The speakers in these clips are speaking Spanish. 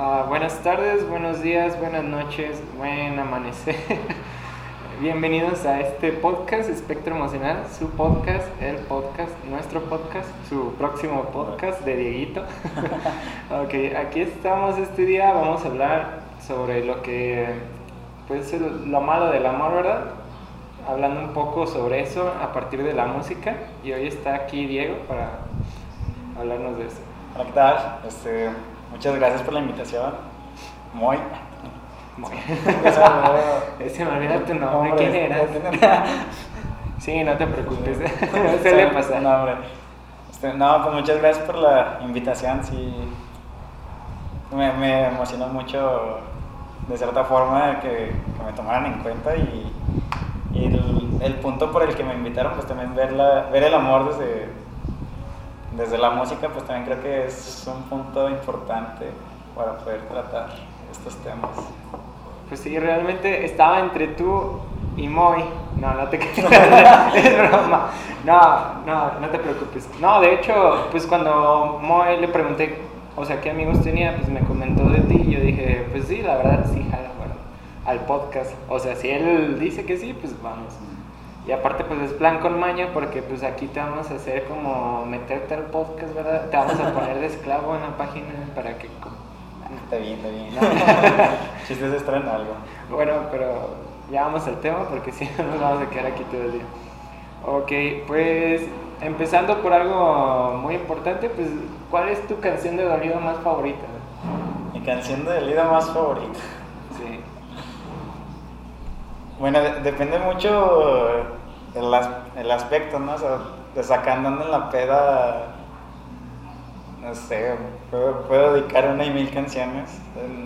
Ah, buenas tardes, buenos días, buenas noches, buen amanecer. Bienvenidos a este podcast, Espectro Emocional, su podcast, el podcast, nuestro podcast, su próximo podcast de Dieguito. ok, aquí estamos este día, vamos a hablar sobre lo que, pues, lo malo del amor, ¿verdad? Hablando un poco sobre eso a partir de la música. Y hoy está aquí Diego para hablarnos de eso. Hola, ¿qué tal? Este, muchas gracias por la invitación. Muy. Muy. Se me olvida tu nombre, ¿quién eras? Sí, no te preocupes, se le pasa. No, hombre. No, pues muchas gracias por la invitación, sí. Me, me emocionó mucho, de cierta forma, que, que me tomaran en cuenta y, y el, el, punto por el que me invitaron, pues también ver, la, ver el amor desde, desde la música, pues también creo que es un punto importante para poder tratar estos temas. Pues sí, realmente estaba entre tú y Moy. No, no te es broma. No, no, no te preocupes. No, de hecho, pues cuando Moy le pregunté, o sea, qué amigos tenía, pues me comentó de ti y yo dije, pues sí, la verdad sí, jala, bueno, al podcast. O sea, si él dice que sí, pues vamos. Y aparte pues es plan con maña porque pues aquí te vamos a hacer como meterte al podcast, ¿verdad? Te vamos a poner de esclavo en la página para que... Está bien, está bien. Chistes extraen algo. Bueno, pero ya vamos al tema porque si no nos vamos a quedar aquí todo el día. Ok, pues empezando por algo muy importante, pues ¿cuál es tu canción de dolido más favorita? Mi canción de dolido más favorita. Sí. Bueno, de depende mucho el, as el, aspecto, ¿no? O sea, de sacando en la peda, no sé, puedo, dedicar una y mil canciones.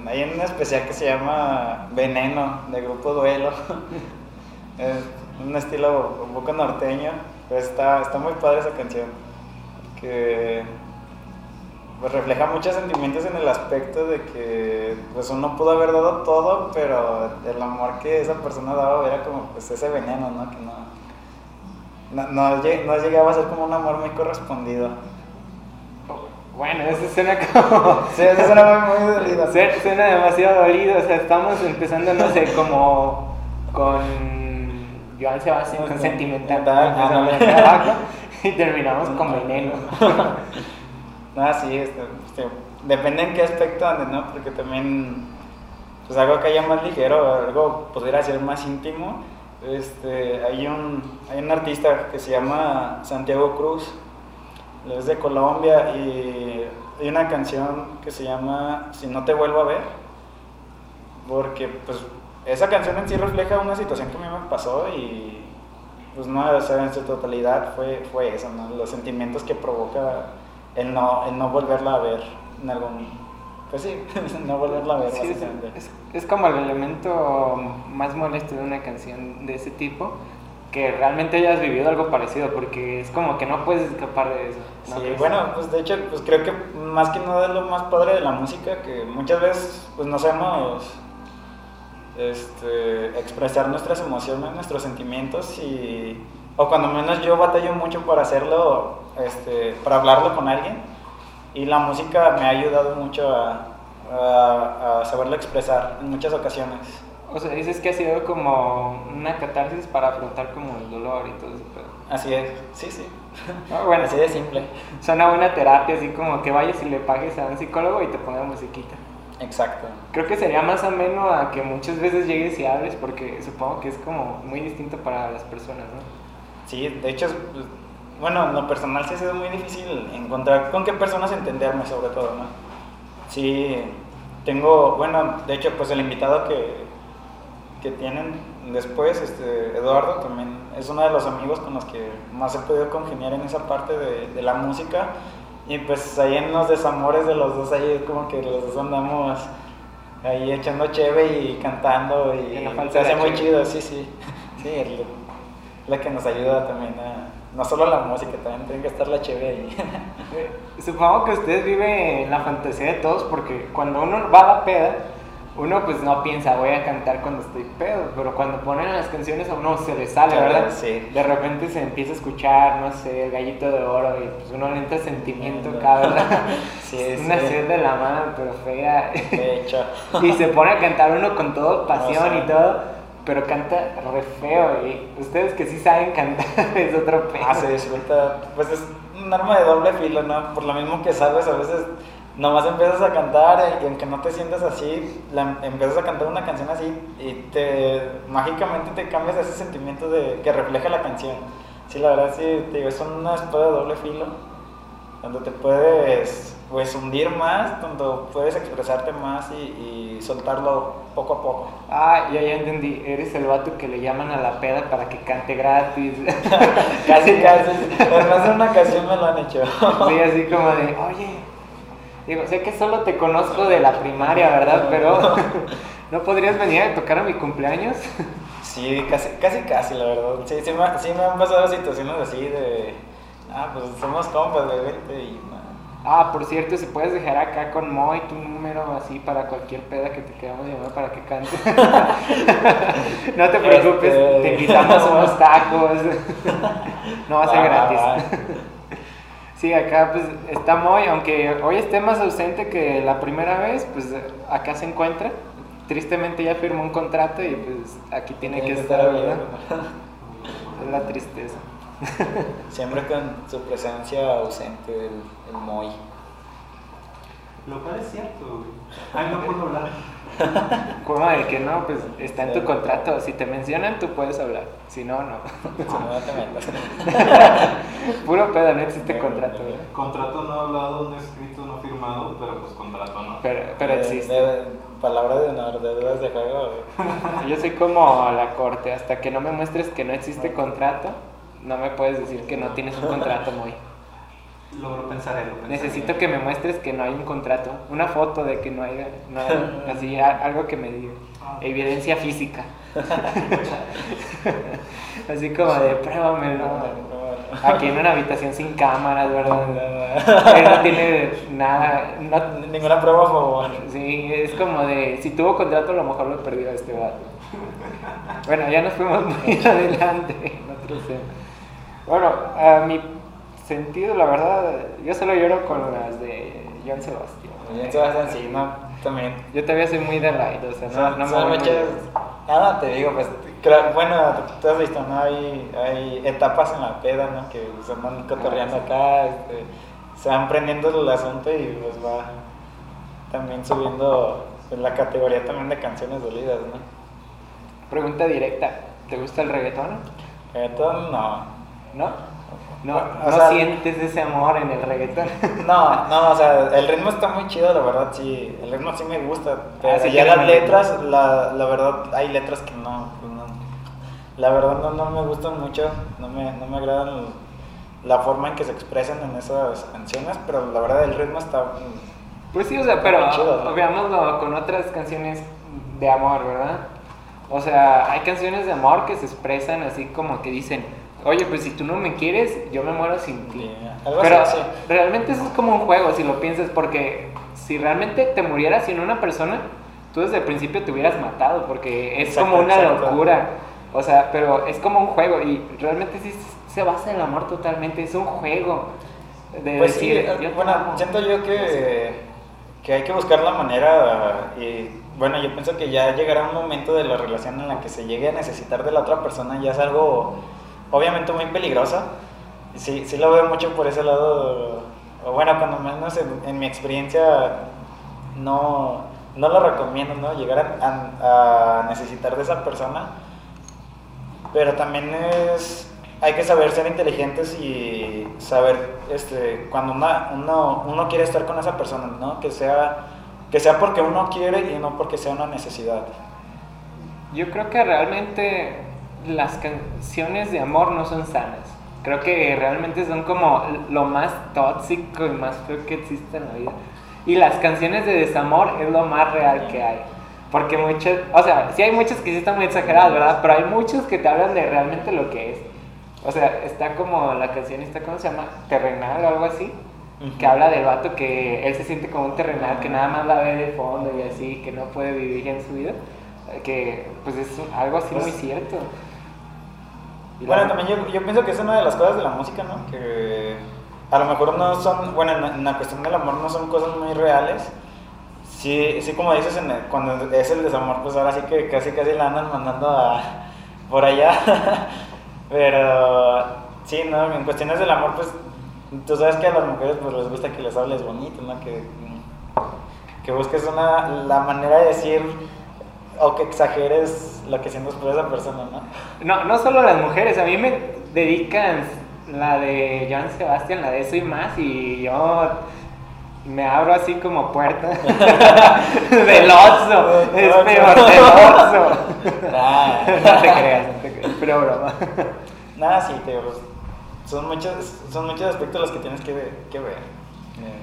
Hay una especial que se llama Veneno, de Grupo Duelo. es un estilo un poco norteño, pero está, está muy padre esa canción. Que pues refleja muchos sentimientos en el aspecto de que pues uno pudo haber dado todo, pero el amor que esa persona daba era como pues ese veneno, ¿no? Que no, no, no, no llegaba a ser como un amor muy correspondido. Bueno, eso suena como... Sí, eso suena muy, muy dolido. Suena demasiado dolido, o sea, estamos empezando, no sé, como con Joan Sebastián, con Sentimental, ah, y terminamos con Veneno. Ah, sí, este, este, depende en qué aspecto ande, ¿no? Porque también, pues algo que haya más ligero, algo podría ser más íntimo. Este, hay, un, hay un artista que se llama Santiago Cruz, es de Colombia y hay una canción que se llama Si no te vuelvo a ver, porque pues esa canción en sí refleja una situación que a mí me pasó y pues no, o sea, en su totalidad fue, fue eso. Los sentimientos que provoca el no, el no volverla a ver en algún... Pues sí, no volverla a ver. Sí, es, es, como el elemento más molesto de una canción de ese tipo, que realmente hayas vivido algo parecido, porque es como que no puedes escapar de eso. ¿no? Sí, bueno, pues de hecho, pues creo que más que nada es lo más padre de la música, que muchas veces pues no sabemos este, expresar nuestras emociones, nuestros sentimientos y o cuando menos yo batallo mucho para hacerlo, este, para hablarlo con alguien y la música me ha ayudado mucho a, a, a, saberlo expresar en muchas ocasiones. O sea, dices que ha sido como una catarsis para afrontar como el dolor y todo eso. Pero... Así es, sí, sí. Oh, bueno, así de simple. Suena buena terapia, así como que vayas y le pagues a un psicólogo y te ponga musiquita. Exacto. Creo que sería más ameno a que muchas veces llegues y hables porque supongo que es como muy distinto para las personas, ¿no? Sí, de hecho, bueno, en lo personal sí ha sido muy difícil encontrar con qué personas entenderme sobre todo, ¿no? Sí, tengo, bueno, de hecho, pues el invitado que, que tienen después, este, Eduardo, también es uno de los amigos con los que más he podido congeniar en esa parte de, de la música. Y pues ahí en los desamores de los dos, ahí como que los dos andamos ahí echando cheve y cantando y se hace muy chido, sí, sí. Sí, la que nos ayuda también a, no solo la música, también tiene que estar la chévere ahí. Supongo que ustedes viven la fantasía de todos porque cuando uno va a la peda, uno pues no piensa, voy a cantar cuando estoy pedo, pero cuando ponen las canciones a uno se le sale, Claro, ¿verdad? sí. De repente se empieza a escuchar, no sé, el gallito de oro y pues uno le entra sentimiento Mm. acá, ¿verdad? Sí, Es sí. una sed de la mano, pero fea. De hecho. y se pone a cantar uno con todo pasión No y todo, pero canta re feo y ustedes que sí saben cantar es otro pedo. Ah, se disfruta. Pues es un arma de doble filo, ¿no? Por lo mismo que sabes, a veces nomás empiezas a cantar y aunque no te sientas así, la- empiezas a cantar una canción así y te mágicamente te cambias ese sentimiento de que refleja la canción. Sí, la verdad sí, te digo, es una espada de doble filo donde te puedes pues hundir más, donde puedes expresarte más y, y soltarlo poco a poco. Ah, ya, ya entendí. Eres el vato que le llaman a la peda para que cante gratis. Casi, casi. Además de una ocasión me lo han hecho. Sí, así como de, oye, digo, sé que solo te conozco de la primaria, ¿verdad? Pero, ¿no podrías venir a tocar a mi cumpleaños? Sí, casi, casi, casi, la verdad. Sí, sí, me, sí me han pasado situaciones así de, ah, pues somos compas de vente y no. Ah, por cierto, si puedes dejar acá con Moy tu número así para cualquier peda que te queramos llamar para que cante. no te preocupes, Este- te invitamos unos tacos. no va a ser gratis. Sí, acá pues está Moy, aunque hoy esté más ausente que la primera vez, pues acá se encuentra. Tristemente ya firmó un contrato y pues aquí tiene que estar, ¿verdad? Es la tristeza. Siempre con su presencia ausente, el, el Moy. Lo cual es cierto, güey. Ay, no puedo hablar. Como de que no, pues está en tu contrato. Si te mencionan, tú puedes hablar. Si no, no. Si no, no te metas. Puro pedo, no existe contrato. ¿verdad? Contrato no hablado, no escrito, no firmado, pero pues contrato no. Pero, pero existe. de- palabra de honor, de dudas de juego. güey. Yo soy como la corte. Hasta que no me muestres que no existe contrato, no me puedes decir que no tienes un contrato muy. Lo, lo pensaré, lo pensaré. Necesito que me muestres que no hay un contrato. Una foto de que no hay, no hay- así, algo que me diga. Evidencia física. Así como de pruébamelo. Aquí en una habitación sin cámaras, ¿verdad? Él no tiene nada. no- Ninguna prueba favor. sí, es como de. Si tuvo contrato, a lo mejor lo perdió este vato. Bueno, ya nos fuimos muy adelante en otro tema. Bueno, a mi sentido, la verdad, yo solo lloro con las de John Sebastián. Bien, Sebastián, sí, no, también. Yo todavía soy muy de ride, o sea, no, no me son muy muchas. Nada, te digo, pues, bueno, tú has visto, ¿no? Hay, hay etapas en la peda, ¿no? Que se van cotorreando acá, este, se van prendiendo el asunto y pues va también subiendo en la categoría también de canciones dolidas, ¿no? Pregunta directa, ¿te gusta el reggaetón? Reggaetón, no. ¿No? No, O no sea- sientes ese amor en el reggaetón. No, no, o sea, el ritmo está muy chido, la verdad, sí. El ritmo sí me gusta. Pero Ah, sí ya las letras, la, la verdad, hay letras que no, pues no. La verdad no, no me gustan mucho, no me, no me agradan la forma en que se expresan en esas canciones, pero la verdad el ritmo está... Pues sí, o sea, pero chido, veámoslo con otras canciones de amor, ¿verdad? O sea, hay canciones de amor que se expresan así como que dicen, oye, pues si tú no me quieres, yo me muero sin ti. Sí, algo Pero así, sí. realmente eso es como un juego, si lo piensas, porque si realmente te murieras sin una persona, tú desde el principio te hubieras matado, porque es Exacto, como una exacto. locura. O sea, pero es como un juego y realmente sí se basa en el amor totalmente, es un juego. De Pues sí, decir, eh, yo bueno, amo. siento yo que, que hay que buscar la manera y bueno, yo pienso que ya llegará un momento de la relación en la que se llegue a necesitar de la otra persona, ya es algo obviamente muy peligroso. Sí, sí lo veo mucho por ese lado, bueno, cuando menos en, en mi experiencia no, no lo recomiendo, ¿no? Llegar a, necesitar de esa persona, pero también es hay que saber ser inteligentes y saber este cuando uno, uno quiere estar con esa persona no que sea que sea porque uno quiere y no porque sea una necesidad Yo creo que realmente las canciones de amor no son sanas. Creo que realmente son como lo más tóxico y más feo que existe en la vida. Y las canciones de desamor es lo más real que hay. Porque muchas, o sea, sí hay muchas que sí están muy exageradas, ¿verdad? Pero hay muchas que te hablan de realmente lo que es. O sea, está como la canción, está, ¿cómo se llama? Terrenal o algo así. que habla del vato que él se siente como un terrenal, que nada más la ve de fondo y así, que no puede vivir en su vida, que pues es algo así Pues- muy cierto. Bueno, también yo, yo pienso que es una de las cosas de la música, ¿no? Que a lo mejor no son, bueno, en, en la cuestión del amor no son cosas muy reales. Sí, sí como dices, en el- cuando es el desamor, pues ahora sí que casi casi la andan mandando a, por allá. Pero sí, ¿no? En cuestiones del amor, pues tú sabes que a las mujeres pues les gusta que les hables bonito, ¿no? Que, que busques una, la manera de decir o que exageres lo que sientes por esa persona, ¿no? No, no solo las mujeres, a mí me dedican la de Joan Sebastián, la de eso y más, y yo me abro así como puerta del Oxxo, es peor del Oxxo. Ah. No te creas, no te creas, pero broma. Nada, sí, te pues, son muchos, son muchos aspectos los que tienes que, ver- que ver. Eh,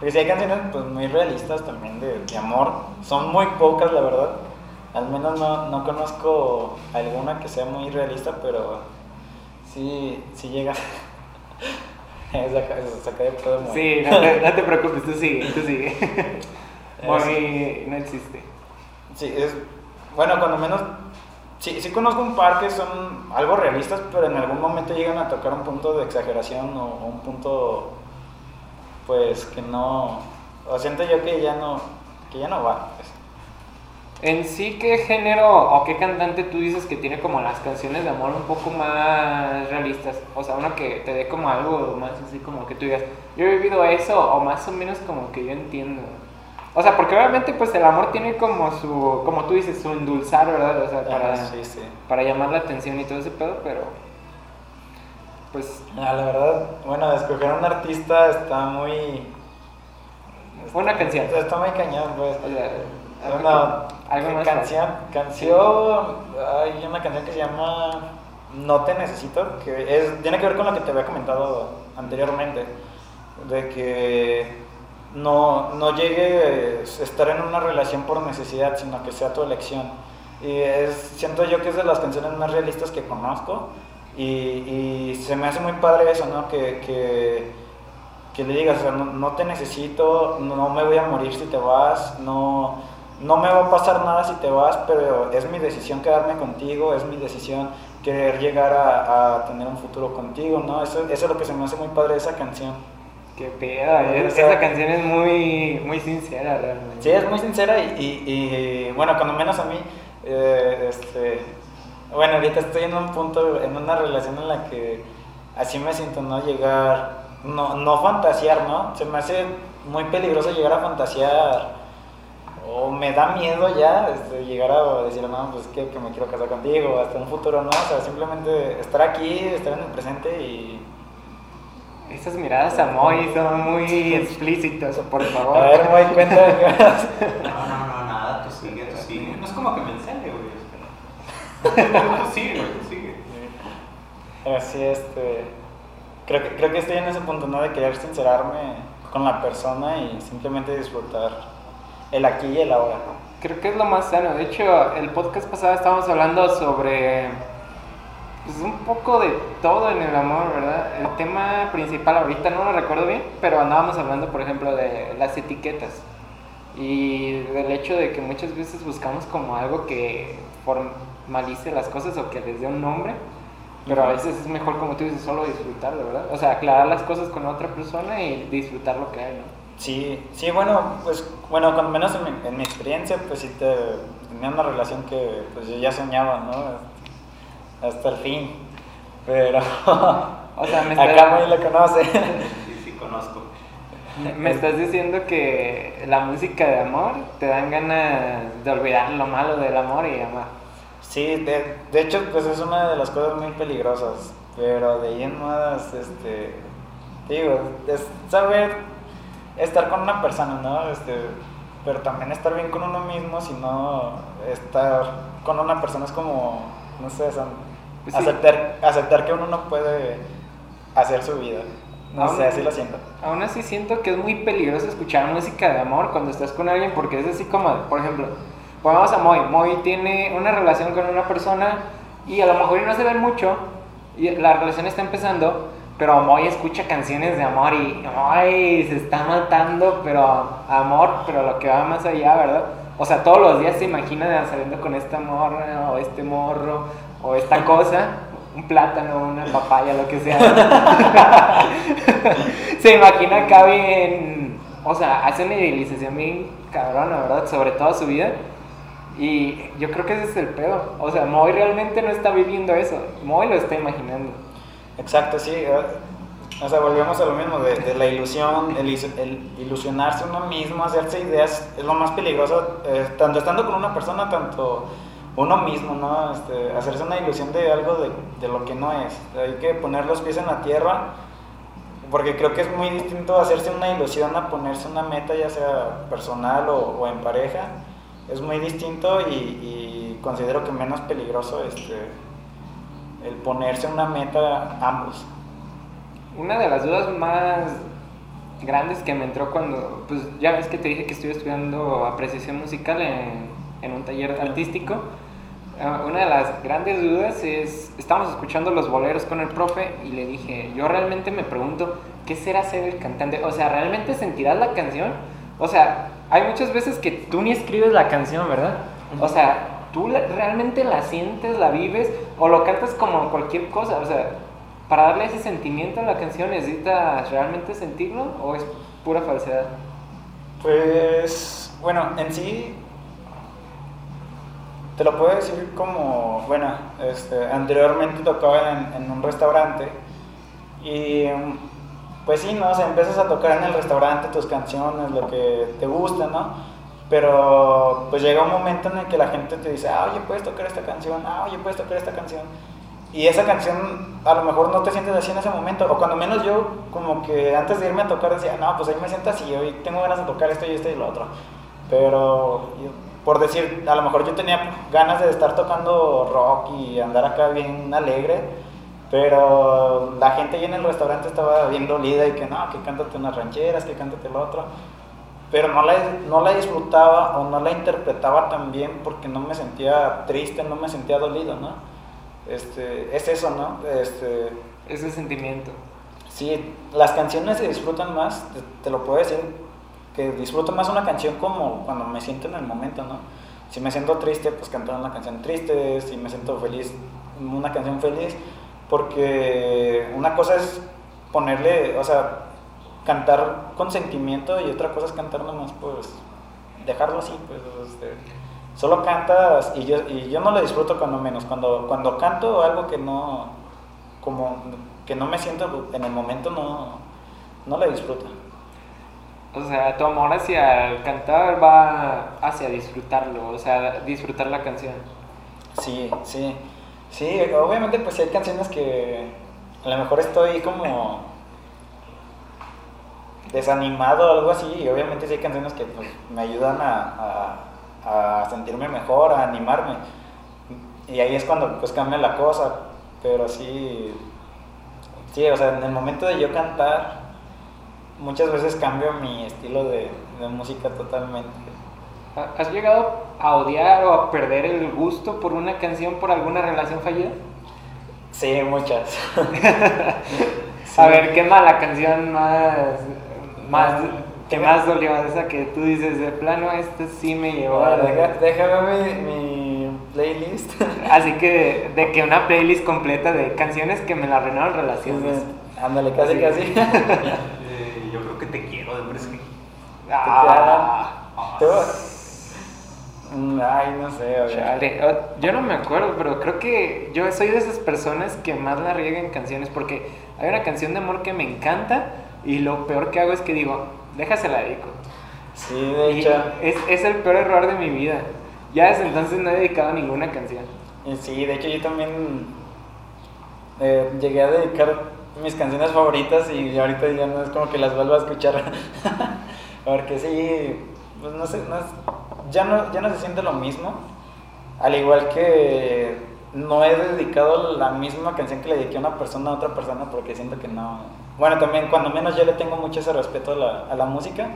Porque si hay canciones pues, muy realistas también de, de amor, son muy pocas, la verdad. Al menos no, no conozco alguna que sea muy realista, pero sí, sí llega. saca, saca de pedo muy- Sí, no te, no te preocupes, tú sigue, tú sigue. Muy, no existe. Sí, es. Bueno, cuando menos. Sí, sí conozco un par que son algo realistas, pero en algún momento llegan a tocar un punto de exageración o un punto. Pues que no. O siento yo que ya no. Que ya no va. pues. En sí, ¿qué género o qué cantante tú dices que tiene como las canciones de amor un poco más realistas? O sea, uno que te dé como algo más así como que tú digas, yo he vivido eso o más o menos como que yo entiendo. O sea, porque obviamente pues el amor tiene como su, como tú dices, su endulzar, ¿verdad? O sea, para, Ajá, sí, sí. para llamar la atención y todo ese pedo, pero pues la verdad, bueno, escoger a un artista está muy. una canción. Está muy cañón, pues. Algo Una que- algo más canción, canción, hay una canción que se llama No te necesito, que es, tiene que ver con lo que te había comentado anteriormente, de que no, no llegue a estar en una relación por necesidad, sino que sea tu elección. Y es, siento yo que es de las canciones más realistas que conozco y, y se me hace muy padre eso, ¿no? Que, que, que le digas, o sea, no, no te necesito, no me voy a morir si te vas, no, no me va a pasar nada si te vas, pero es mi decisión quedarme contigo, es mi decisión querer llegar a, a tener un futuro contigo, ¿no? Eso, eso es lo que se me hace muy padre de esa canción. Qué pedo, eh, O sea- esa canción es muy, muy sincera realmente. Sí, es muy sincera y, y- y, bueno, cuando menos a mí, eh, este, bueno, ahorita estoy en un punto, en una relación en la que así me siento, ¿no? Llegar, no, no fantasear, ¿no? Se me hace muy peligroso llegar a fantasear o me da miedo ya este, llegar a decir, no, pues que, que me quiero casar contigo, hasta un futuro, ¿no? O sea, simplemente estar aquí, estar en el presente y... Esas miradas a Moy son muy explícitas, por favor. A ver, me doy cuenta de que... No, no, no, nada, tú sigue, tú sigue. No es como que me tú sigue, sigue. Así, este. Creo que, creo que estoy en ese punto, ¿no? De querer sincerarme con la persona y simplemente disfrutar el aquí y el ahora. Creo que es lo más sano. De hecho, el podcast pasado estábamos hablando sobre pues, un poco de todo en el amor, ¿verdad? El tema principal ahorita no lo recuerdo bien, pero andábamos hablando, por ejemplo, de las etiquetas y del hecho de que muchas veces buscamos como algo que formalice las cosas o que les dé un nombre. Pero a veces es mejor, como tú dices, solo disfrutarlo, ¿verdad? O sea, aclarar las cosas con otra persona y disfrutar lo que hay, ¿no? Sí, sí, bueno, pues, bueno, cuando menos en mi, en mi experiencia, pues sí te, tenía una relación que pues yo ya soñaba, ¿no? Hasta el fin. Pero O sea, me está- acá muy lo conoce. Sí, sí, conozco. Me estás diciendo que la música de amor te dan ganas de olvidar lo malo del amor y amar. Sí, de, de hecho, pues es una de las cosas muy peligrosas, pero de ahí en más, este, digo, es saber estar con una persona, ¿no? Este, pero también estar bien con uno mismo, si no estar con una persona es como, no sé, son- Pues sí. aceptar, aceptar que uno no puede hacer su vida. No Aún- sé, así lo siento. Aún así siento que es muy peligroso escuchar música de amor cuando estás con alguien porque es así como, por ejemplo, pongamos a Moy. Moy tiene una relación con una persona y a lo mejor no se ven mucho y la relación está empezando, pero Moy escucha canciones de amor y ay, se está matando, pero amor, pero lo que va más allá, ¿verdad? O sea, todos los días se imagina saliendo con esta morra o este morro o esta cosa, un plátano, una papaya, lo que sea. se imagina acá bien, o sea, hace una idealización bien cabrona, ¿verdad? Sobre toda su vida. Y yo creo que ese es el pedo. O sea, Moy realmente no está viviendo eso. Moy lo está imaginando. Exacto, sí. eh, O sea, volvemos a lo mismo, de, la ilusión, el, ilusionarse uno mismo, hacerse ideas, es lo más peligroso, eh, tanto estando con una persona, tanto uno mismo, ¿no? Este, hacerse una ilusión de algo de, lo que no es. Hay que poner los pies en la tierra, porque creo que es muy distinto hacerse una ilusión a ponerse una meta, ya sea personal o en pareja. Es muy distinto y, considero que menos peligroso este, el ponerse una meta ambos. Una de las dudas más grandes que me entró cuando, pues ya ves que te dije que estoy estudiando apreciación musical en, en un taller artístico. Ah, Una de las grandes dudas es, estamos escuchando los boleros con el profe y le dije, yo realmente me pregunto, ¿qué será ser el cantante? O sea, ¿realmente sentirás la canción? O sea, hay muchas veces que tú ni escribes la canción, ¿verdad? O sea, ¿tú realmente la sientes, la vives o lo cantas como cualquier cosa? O sea, para darle ese sentimiento a la canción, ¿necesitas realmente sentirlo o es pura falsedad? Pues, bueno, en sí, te lo puedo decir como, bueno, este, anteriormente tocaba en, un restaurante y mm, pues sí, ¿no? O sea, empiezas a tocar en el restaurante tus canciones, lo que te gusta, ¿no? Pero pues llega un momento en el que la gente te dice, ah, oye, puedes tocar esta canción, ah, oye, puedes tocar esta canción. Y esa canción a lo mejor no te sientes así en ese momento, o cuando menos yo como que antes de irme a tocar decía, no, pues ahí me siento así, hoy tengo ganas de tocar esto y esto y lo otro. Pero por decir, a lo mejor yo tenía ganas de estar tocando rock y andar acá bien alegre, pero la gente ahí en el restaurante estaba bien dolida y que no, que cántate unas rancheras, que cántate lo otro. Pero no la, no la disfrutaba o no la interpretaba tan bien porque no me sentía triste, no me sentía dolido, ¿no? Este, es eso, ¿no? Este, Ese sentimiento. Sí, las canciones se disfrutan más, te, te lo puedo decir, que disfruto más una canción como cuando me siento en el momento, ¿no? Si me siento triste, pues cantar una canción triste, si me siento feliz, una canción feliz, porque una cosa es ponerle, o sea, cantar con sentimiento y otra cosa es cantar nomás, pues, dejarlo así, pues, este, solo cantas y yo, y yo no lo disfruto cuando menos, cuando, cuando canto algo que no, como que no me siento en el momento no, no la disfruto. O sea, tu amor hacia el cantar va hacia disfrutarlo, o sea, disfrutar la canción. Sí, sí, sí, obviamente pues hay canciones que a lo mejor estoy como desanimado o algo así y obviamente sí hay canciones que pues me ayudan a, a, sentirme mejor, a animarme y ahí es cuando pues cambia la cosa, pero sí, sí, o sea, en el momento de yo cantar muchas veces cambio mi estilo de música totalmente. ¿Ha- ¿Has llegado a odiar o a perder el gusto por una canción por alguna relación fallida? Sí, muchas. A ver, ¿qué mala canción más, más que más dolió? Esa que tú dices, de plano, esta sí me llevó a... Deja- déjame mi, mi playlist. Así que de que una playlist completa de canciones que me la arruinaron relaciones. Ándale, casi, Sí. casi. Eh, yo creo que te quiero de Bresky. Ah, ¿Tú? Mm, Ay, no sé, chale. Yo no me acuerdo, pero creo que yo soy de esas personas que más la riegan en canciones porque hay una canción de amor que me encanta y lo peor que hago es que digo, déjasela dedico. Sí, de Y hecho. es, es el peor error de mi vida. Ya desde entonces no he dedicado ninguna canción. y Sí, de hecho yo también eh, llegué a dedicar mis canciones favoritas y ahorita ya no es como que las vuelvo a escuchar. Porque sí, pues no sé, no es- ya, no, ya no se siente lo mismo. Al igual que no he dedicado la misma canción que le dediqué a una persona a otra persona porque siento que no... Bueno, también cuando menos yo le tengo mucho ese respeto a la, a la música,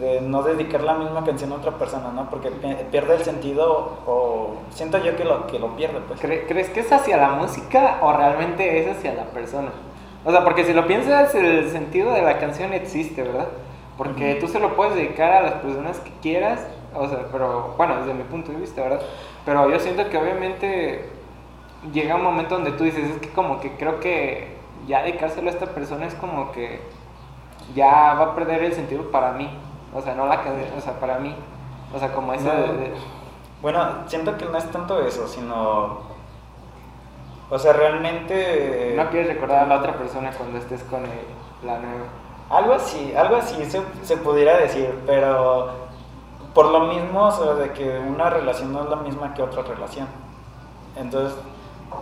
de no dedicar la misma canción a otra persona, ¿no? Porque pi- pierde el sentido o siento yo que lo, que lo pierde, pues. ¿Cre- ¿Crees que es hacia la música o realmente es hacia la persona? O sea, porque si lo piensas, el sentido de la canción existe, ¿verdad? Porque tú se lo puedes dedicar a las personas que quieras, o sea, pero bueno, desde mi punto de vista, ¿verdad? Pero yo siento que obviamente llega un momento donde tú dices, es que como que creo que ya dedicárselo a esta persona es como que ya va a perder el sentido para mí. O sea, no la o sea, para mí. O sea, como eso No. de- de, Bueno, siento que no es tanto eso, sino. O sea, realmente. no quieres recordar a la otra persona cuando estés con el- la nueva. Algo así, algo así se, se pudiera decir, pero por lo mismo, o sea, de que una relación no es la misma que otra relación. Entonces,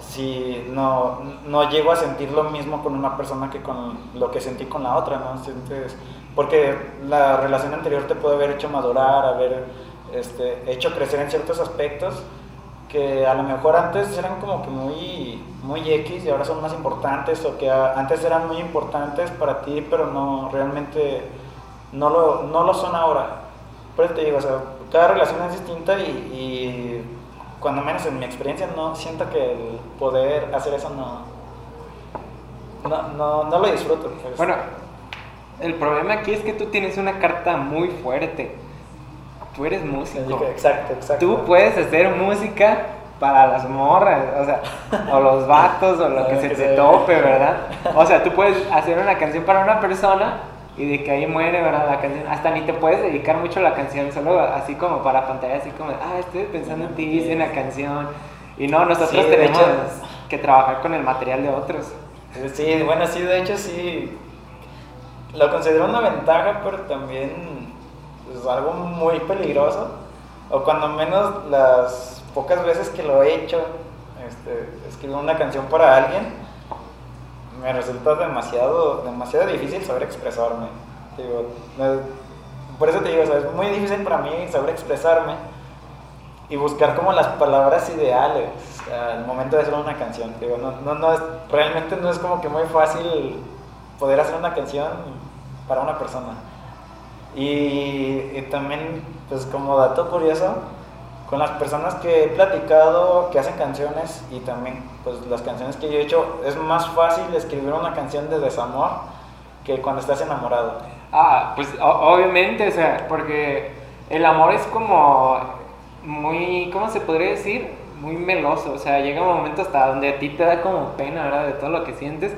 si no, no llego a sentir lo mismo con una persona que con lo que sentí con la otra, ¿no? Sientes- porque la relación anterior te puede haber hecho madurar, haber este, hecho crecer en ciertos aspectos que a lo mejor antes eran como que muy, muy X y ahora son más importantes o que antes eran muy importantes para ti pero no realmente no lo, no lo son ahora. Por eso te digo, o sea, cada relación es distinta y, y cuando menos en mi experiencia no siento que el poder hacer eso no, no, no, no lo disfruto. pues. Bueno, el problema aquí es que tú tienes una carta muy fuerte. Tú eres músico. exacto, exacto. Tú puedes hacer música para las morras, o sea, o los vatos, o lo que ver se te tope, ¿verdad? O sea, tú puedes hacer una canción para una persona y de que ahí muere, ¿verdad? La canción. Hasta ni te puedes dedicar mucho a la canción, solo así como para pantalla, así como, ah, estoy pensando en ti, hice una canción. Y no, nosotros Sí, tenemos hecho. que trabajar con el material de otros. Sí, bueno, sí, de hecho sí. Lo considero una ventaja, pero también es algo muy peligroso. O cuando menos las pocas veces que lo he hecho, este, escribir una canción para alguien, me resulta demasiado, demasiado difícil saber expresarme. Digo, me- por eso te digo, es muy difícil para mí saber expresarme y buscar como las palabras ideales al momento de hacer una canción. Digo, no, no, no es, realmente no es como que muy fácil poder hacer una canción para una persona. Y, y también, pues como dato curioso, con las personas que he platicado que hacen canciones y también pues las canciones que yo he hecho, es más fácil escribir una canción de desamor que cuando estás enamorado. Ah, pues obviamente, o sea, porque el amor es como muy, ¿cómo se podría decir? Muy meloso, o sea, llega un momento hasta donde a ti te da como pena, ¿verdad? De todo lo que sientes.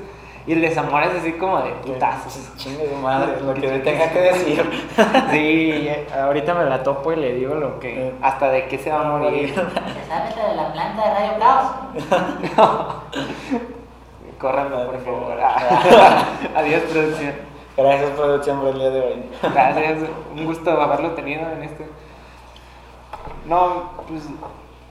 Y el desamor es así como de putazos. Chingue su madre, lo que tenga que decir. Sí, ahorita me la topo y le digo lo que, hasta de qué se va a morir. ¿Se sabe lo de la planta de Radio Caos? Córranme, por favor. Adiós, producción. Gracias producción por el día de hoy. Gracias, un gusto haberlo tenido en este. No, pues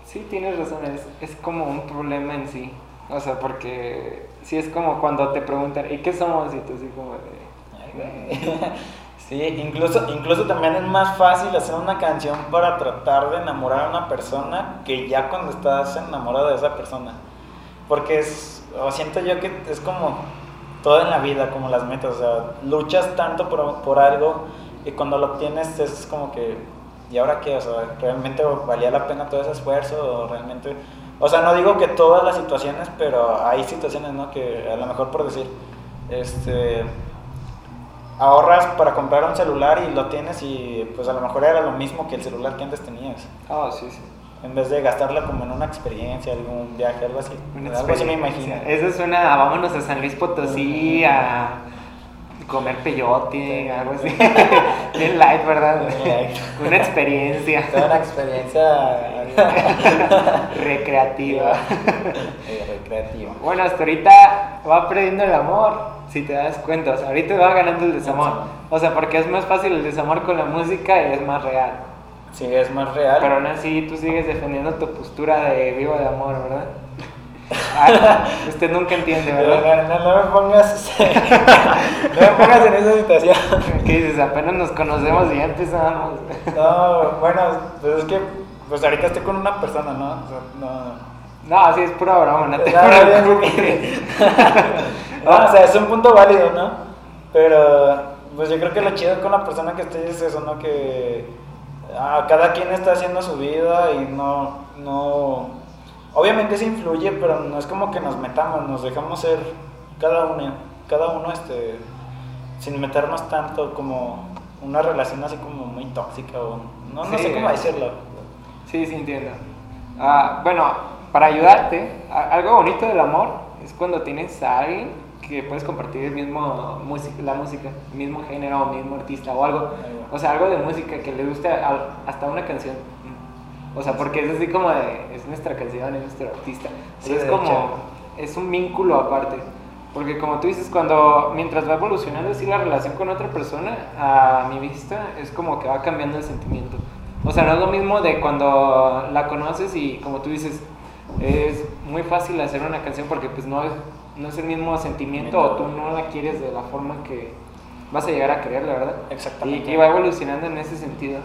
sí tienes razón, es, es como un problema en sí. O sea, porque sí es como cuando te preguntan, ¿y qué somos? Y tú así como de... Sí, incluso, incluso también es más fácil hacer una canción para tratar de enamorar a una persona que ya cuando estás enamorado de esa persona. Porque es, siento yo que es como todo en la vida, como las metas, o sea, luchas tanto por, por algo y cuando lo obtienes es como que, ¿y ahora qué? O sea, ¿realmente valía la pena todo ese esfuerzo? O realmente, o sea, no digo que todas las situaciones, pero hay situaciones, ¿no? Que a lo mejor por decir, este ahorras para comprar un celular y lo tienes y pues a lo mejor era lo mismo que el celular que antes tenías. Oh, sí, sí. En vez de gastarla como en una experiencia, algún viaje, algo así. Una algo así me imagino. Eso suena a vámonos a San Luis Potosí a comer peyote, algo así. Bien light, ¿verdad? Light. Una experiencia Toda una experiencia recreativa. recreativa. Bueno, hasta ahorita va perdiendo el amor, si te das cuenta. O sea, ahorita va ganando el desamor. O sea, porque es más fácil el desamor con la música y es más real. Sí, es más real. Pero aún así tú sigues defendiendo tu postura de vivo de amor, ¿verdad? Ah, usted nunca entiende, no, ¿verdad? no, no me pongas no me pongas en esa situación. ¿Qué dices? Apenas nos conocemos y ya empezamos. No, bueno, pues es que pues ahorita estoy con una persona, ¿no? O sea, no. No, sí, es pura broma, no te No, no. No, o sea, es un punto válido, ¿no? Pero, pues yo creo que lo chido con la persona que estoy es eso, ¿no? Que ah, cada quien está haciendo su vida y no, no... Obviamente se influye, pero no es como que nos metamos, nos dejamos ser cada uno. cada uno, este, sin meternos tanto como una relación así como muy tóxica o no, no Sí. sé cómo decirlo. Sí, sí, entiendo. Ah, bueno, para ayudarte, algo bonito del amor es cuando tienes a alguien que puedes compartir el mismo música, la música, mismo género, o mismo artista o algo. O sea, algo de música que le guste a- hasta una canción. O sea, porque es así como de, es nuestra canción, es nuestro artista. Sí, es como, hecho. es un vínculo aparte. Porque como tú dices, cuando, mientras va evolucionando así la relación con otra persona, a mi vista, es como que va cambiando el sentimiento. O sea, no es lo mismo de cuando la conoces y como tú dices, es muy fácil hacer una canción porque pues no es, no es el mismo sentimiento o tú no la quieres de la forma que vas a llegar a quererla, ¿verdad? Exactamente. Y, y va evolucionando en ese sentido.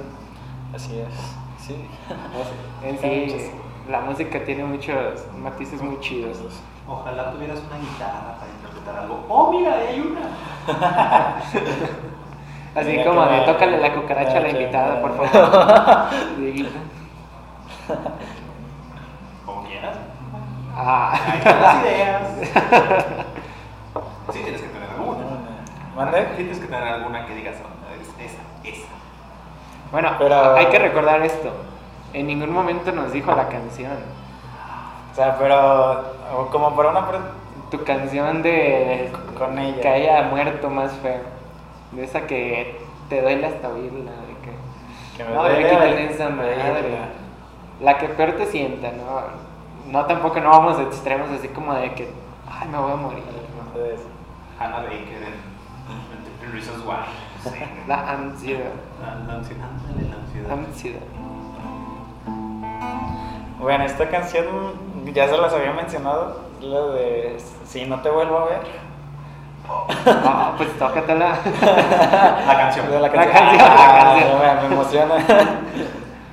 Así es, sí. La música tiene muchos matices muy chidos. Ojalá tuvieras una guitarra para interpretar algo. ¡Oh, mira, hay una! Así Mira como de tócale la cucaracha a la invitada, por favor. Como quieras. Ah. Las ideas. Sí, tienes que tener alguna. ¿Mande? Tienes que tener alguna que digas, "Oh, es esa, esa. Bueno, Pero- hay que recordar esto. En ningún momento nos dijo la canción. O sea, pero como para una... Tu canción de Con ella. que haya muerto más feo. De esa que te duele hasta oírla. De que, Que me no, duele oír- esa madre. La que peor te sienta, ¿no? No, tampoco no vamos a extremos así como de que, ay, me voy a morir. ¿no? Entonces, Hannah Baker en, en Reasons Why. Sí. La ansiedad. La, la ansiedad. la ansiedad. Ansiedad. Bueno, esta canción ya se las había mencionado, es la de Si no te vuelvo a ver. Ah, pues tócatela. La canción. De la La canción. canción, la Ah, canción. Me, me emociona.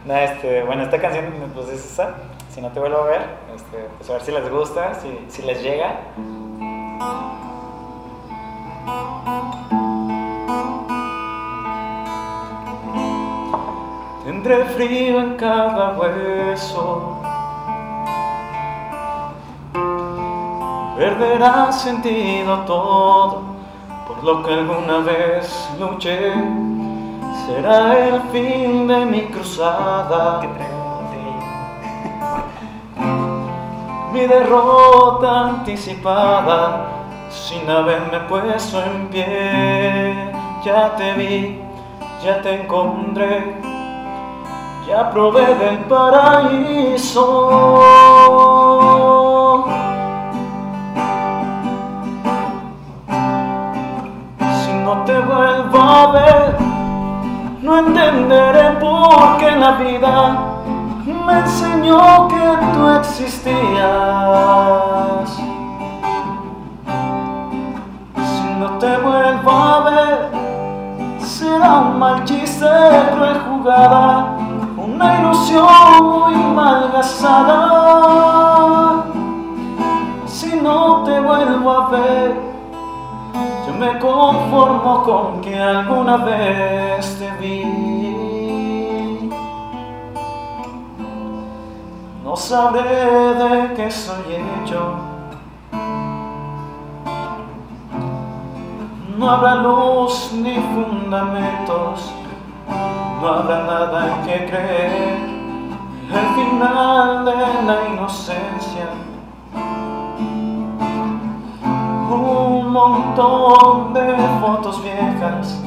No, este, bueno, esta canción pues es esa, Si no te vuelvo a ver, este, pues a ver si les gusta, si, si les llega. Tendré frío en cada hueso. Perderá sentido todo por lo que alguna vez luché. Será el fin de mi cruzada. Mi derrota anticipada sin haberme puesto en pie. Ya te vi, ya te encontré, ya probé del paraíso. Si no te vuelvo a ver, no entenderé por qué la vida me enseñó que tú existías. Si no te vuelvo a ver, será un mal chiste, cruel jugada, una ilusión muy malgastada. Si no te vuelvo a ver, yo me conformo con que alguna vez te vi. No sabré de qué soy hecho. No habrá luz ni fundamentos. No habrá nada en que creer. El final de la inocencia. un montón de fotos viejas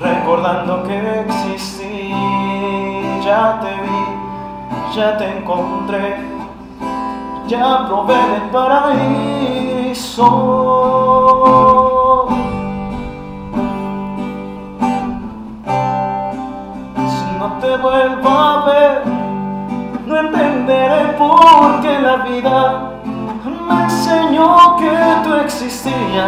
recordando que existí. Ya te vi, ya te encontré, ya probé del paraíso. Vuelvo a ver, no entenderé por qué la vida me enseñó que tú existías.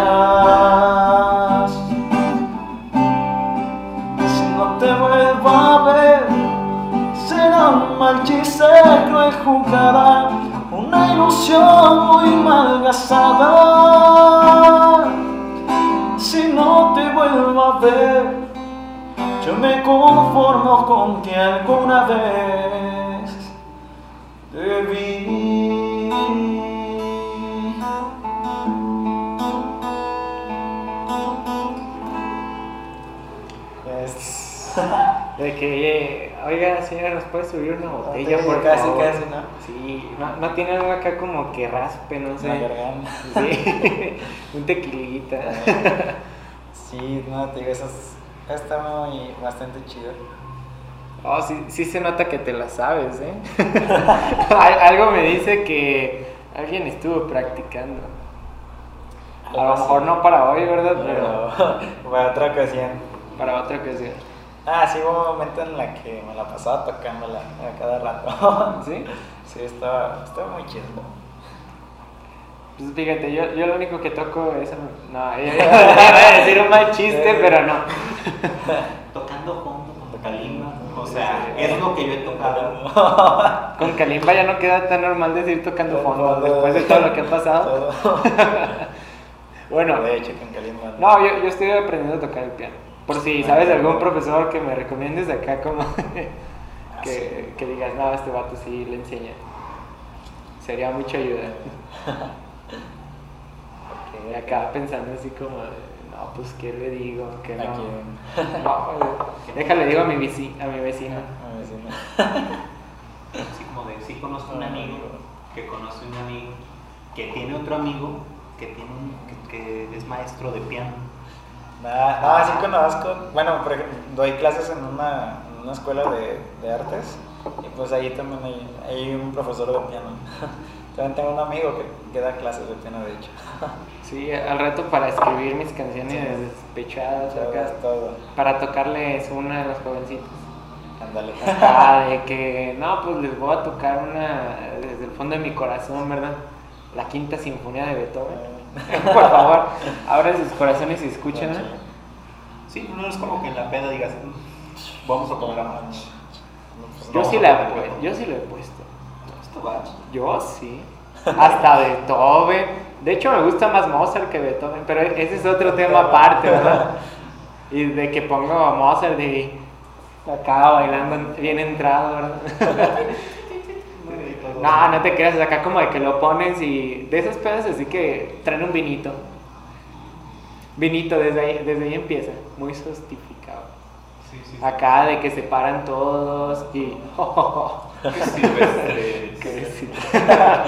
Si no te vuelvo a ver, será un mal cruel jugada, una ilusión muy malgastada. Si no te vuelvo a ver, yo me conformo con que alguna vez te vi. De que, oiga, señora, ¿nos puede subir una botella, por casi, favor? Sí, no, no, tiene algo acá como que raspe, no sé. Una sí. un tequilita. Sí, no, te digo, esas está muy, bastante chido. Oh, sí, sí se nota que te la sabes, ¿eh? Al- algo me dice que alguien estuvo practicando. A lo mejor no para hoy, ¿verdad? Pero Pero para otra ocasión. para otra ocasión. Ah, sí, hubo un momento en la que me la pasaba tocándola a cada rato. ¿Sí? Sí, estaba, estaba muy chido. Pues fíjate, yo, yo lo único que toco es... No, yo iba a decir un mal chiste, pero no. Tocando fondo con Kalimba. O sea, es lo que yo he tocado. Con Kalimba ya no queda tan normal decir tocando fondo después de todo lo que ha pasado. Bueno, De hecho, con Kalimba. no, yo, yo estoy aprendiendo a tocar el piano. Por si sabes algún profesor que me recomiendes acá como que, que digas, no, este vato sí le enseña. Sería mucha ayuda. Y acá pensando así como, de, no, pues, ¿qué le digo? Que no. No, déjale, digo a mi, veci- a mi vecino. A. Así como de, sí conozco un amigo que conoce un amigo que tiene otro amigo que, tiene un, que, que es maestro de piano. Nada, no, sí conozco. Bueno, por ejemplo, doy clases en una, en una escuela de, de artes y pues ahí también hay, hay un profesor de piano. También tengo un amigo que, que da clases de piano, de hecho. Sí, al rato para escribir mis canciones despechadas acá. Todo. Para tocarles una de los jovencitos. Ándale. Acá de que, no, pues les voy a tocar una desde el fondo de mi corazón, ¿verdad? La quinta sinfonía de Beethoven. Por favor, abran sus corazones y escúchenla. Sí, no es como que en la peda digas, "Mm, vamos a tomar a Yo no. sí, la yo sí lo he puesto. Yo sí. Hasta Beethoven. De hecho, me gusta más Mozart que Beethoven, pero ese es otro tema aparte, ¿verdad? Y de que pongo a Mozart y acá bailando bien entrado, ¿verdad? No, no te creas, acá como de que lo pones y de esas pedas así que traen un vinito. Vinito, desde ahí, desde ahí empieza, muy. Sí, sí. Acá de que se paran todos y... Qué silvestre. Qué sí.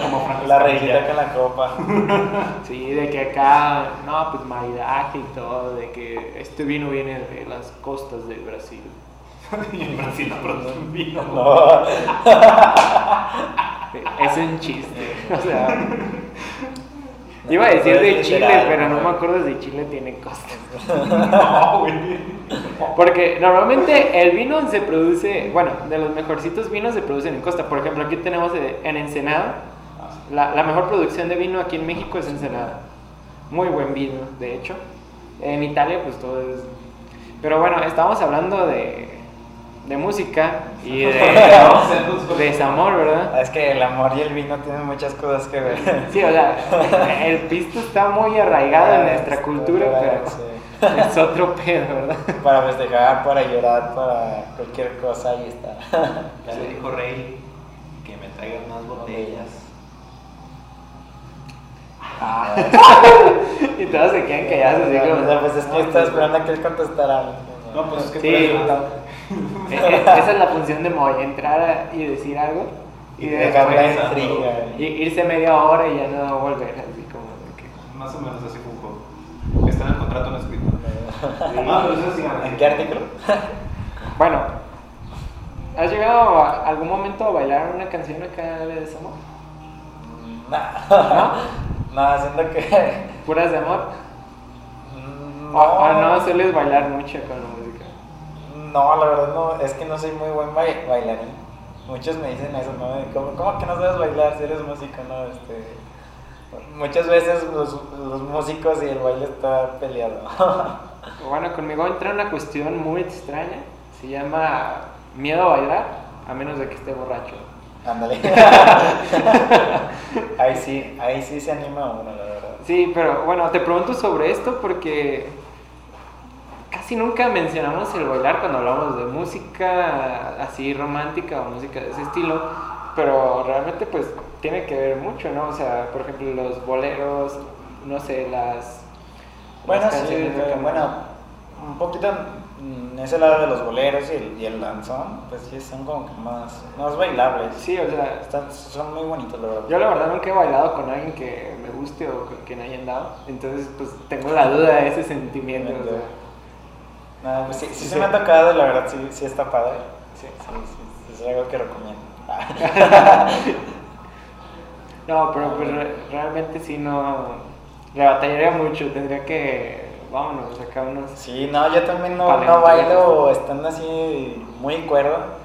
Como Franco La reyita con la copa. Sí, de que acá, no, pues maridaje y todo, de que este vino viene de las costas del Brasil. Y en Brasil no producen vino. No. Es un chiste, o sea... Iba a decir de Chile, literal, pero no ¿no? me acuerdo si Chile tiene costas. No, güey. Porque normalmente el vino se produce, bueno, de los mejorcitos vinos se producen en costa. Por ejemplo, aquí tenemos eh, en Ensenada, la, la mejor producción de vino aquí en México es Ensenada. Muy buen vino, de hecho. En Italia, pues todo es. Pero bueno, estamos hablando de, de música y de, de desamor, ¿verdad? Es que el amor y el vino tienen muchas cosas que ver. Sí, o sea, el pisto está muy arraigado en nuestra cultura, pero Sí. es otro pedo, ¿verdad? Para festejar, para llorar, para cualquier cosa, ahí está. Ya le dijo Rey que me traigan más botellas. Ah, Y todos se quedan callados así como. O sea, pues es que estaba esperando a que él contestara. No, pues es que Sí, Eh, eh, Esa es la función de Moy, entrar a- y decir algo y, Y dejar la intriga. y- irse media hora y ya no volver, así como de que... Más o menos así poco. Está en el contrato no escrito. Ah, pero eso sí, ¿En qué artículo? Bueno, ¿has llegado a algún momento a bailar una canción acá de desamor? No. No, siento que. ¿Puras de amor? Mm, ¿O, o no sueles bailar mucho con la música? No, la verdad no, es que no soy muy buen bai- bailarín. Muchos me dicen eso, ¿no? ¿Cómo, cómo que no sabes bailar si eres músico, no? Este, muchas veces los, los músicos y el baile está peleado. Bueno, conmigo entra una cuestión muy extraña, se llama miedo a bailar, a menos de que esté borracho. Ándale. ahí sí, ahí sí se anima uno, la verdad. Sí, pero bueno, te pregunto sobre esto porque casi nunca mencionamos el bailar cuando hablamos de música así romántica o música de ese estilo, pero realmente pues tiene que ver mucho, ¿no? O sea, por ejemplo, los boleros, no sé, las... Bueno, las sí, bueno, un poquito mm, ese lado de los boleros y el, y el danzón, pues sí son como que más, más bailables. Sí, o sea, Están, son muy bonitos, la verdad. yo la verdad nunca he bailado con alguien que me guste o con quien haya andado. Entonces, pues tengo la duda de ese sentimiento. o sea, No, pues sí, sí, Sí. se me ha tocado, la verdad, sí, sí está padre. sí. Sí, sí, es algo que recomiendo. No, pero pues re- realmente sí no. Le batallaría mucho, tendría que. Vámonos, acá unos. Sí, no, yo también no, no bailo estando así muy cuerdo.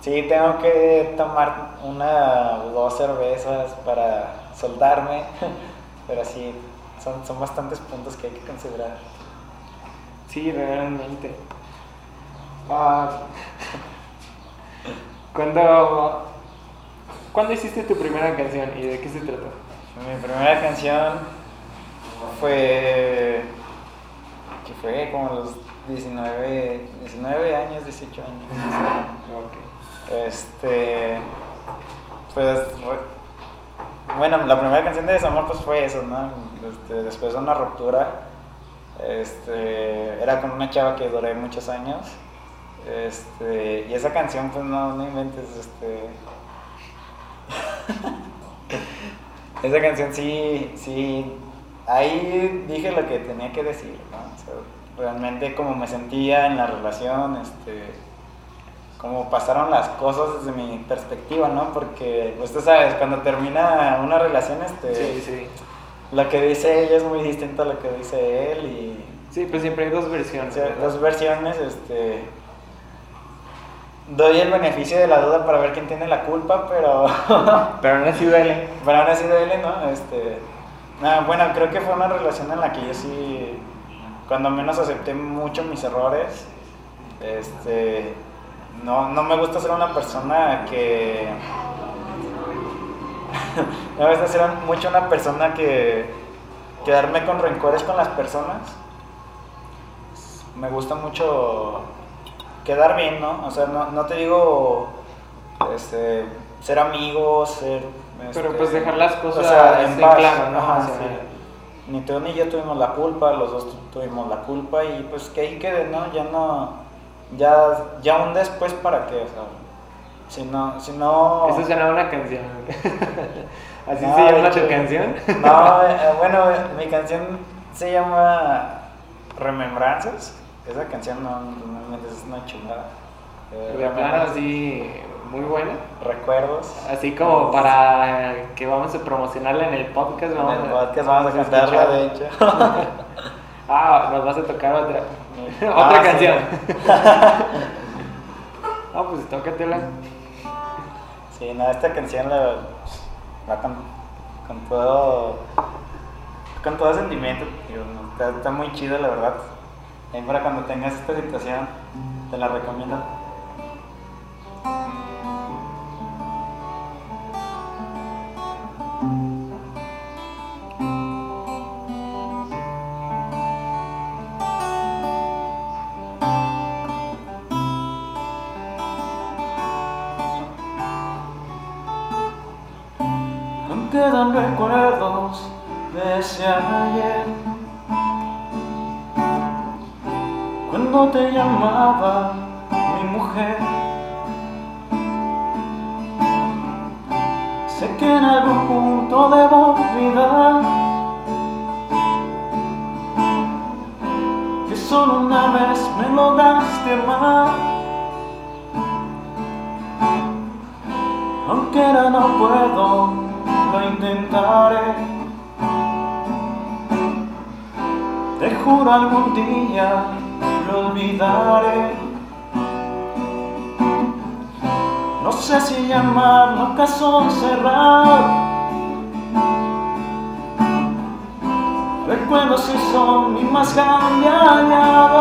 Sí, tengo que tomar una o dos cervezas para soltarme, pero sí, son, son bastantes puntos que hay que considerar. Sí, realmente. Ah, ¿Cuándo, ¿Cuándo hiciste tu primera canción y de qué se trató? Mi primera canción fue. que fue como a los 19, 19 años, 18 años. Ok. Este. Pues. Bueno, la primera canción de Desamor pues fue eso, ¿no? Este, después de una ruptura. Este. Era con una chava que duré muchos años. Este. Y esa canción, pues no, no inventes, este. esa canción sí, sí. Ahí dije lo que tenía que decir, ¿no? O sea, realmente como me sentía en la relación, este cómo pasaron las cosas desde mi perspectiva, ¿no? Porque, pues tú sabes, cuando termina una relación, este, Sí, sí. lo que dice ella es muy distinto a lo que dice él y Sí, pues siempre hay dos o versiones. dos versiones, este, doy el beneficio de la duda para ver quién tiene la culpa, pero, Pero aún así duele. pero aún así duele, ¿no? Este, nada, bueno, creo que fue una relación en la que yo sí, cuando menos acepté mucho mis errores, este, no, no me gusta ser una persona que, me gusta ser mucho una persona que, quedarme con rencores con las personas, me gusta mucho quedar bien, ¿no? O sea, no, no te digo este, ser amigos, ser... Pero este, pues dejar las cosas o sea, en paz, claro, ¿no? ajá, O sea, sí. Ni tú ni yo tuvimos la culpa, los dos tu- tuvimos la culpa y pues que ahí quede, ¿no? Ya no... Ya, ya un después para qué, o sea... Si no... Si no Eso suena a una canción. ¿Así No, se llama hecho- tu canción? No, eh, bueno, mi canción se llama Remembranzas. Esa canción no, realmente es una. Eh, De plano así, muy buena. Recuerdos. Así como para que vamos a promocionarla en el podcast. En Vamos el a- podcast vamos a cantarla, escuchar. de hecho. Ah, nos vas a tocar otra. Ah, otra sí. canción. Ah, pues tócatela. Sí, no, esta canción la, va con, con todo con todo sentimiento. no, está, está muy chida, la verdad. Ahí para cuando tengas esta situación, te la recomiendo. Lo olvidaré. No sé si llamarlo caso cerrado. Recuerdos si son mi más grande aliado.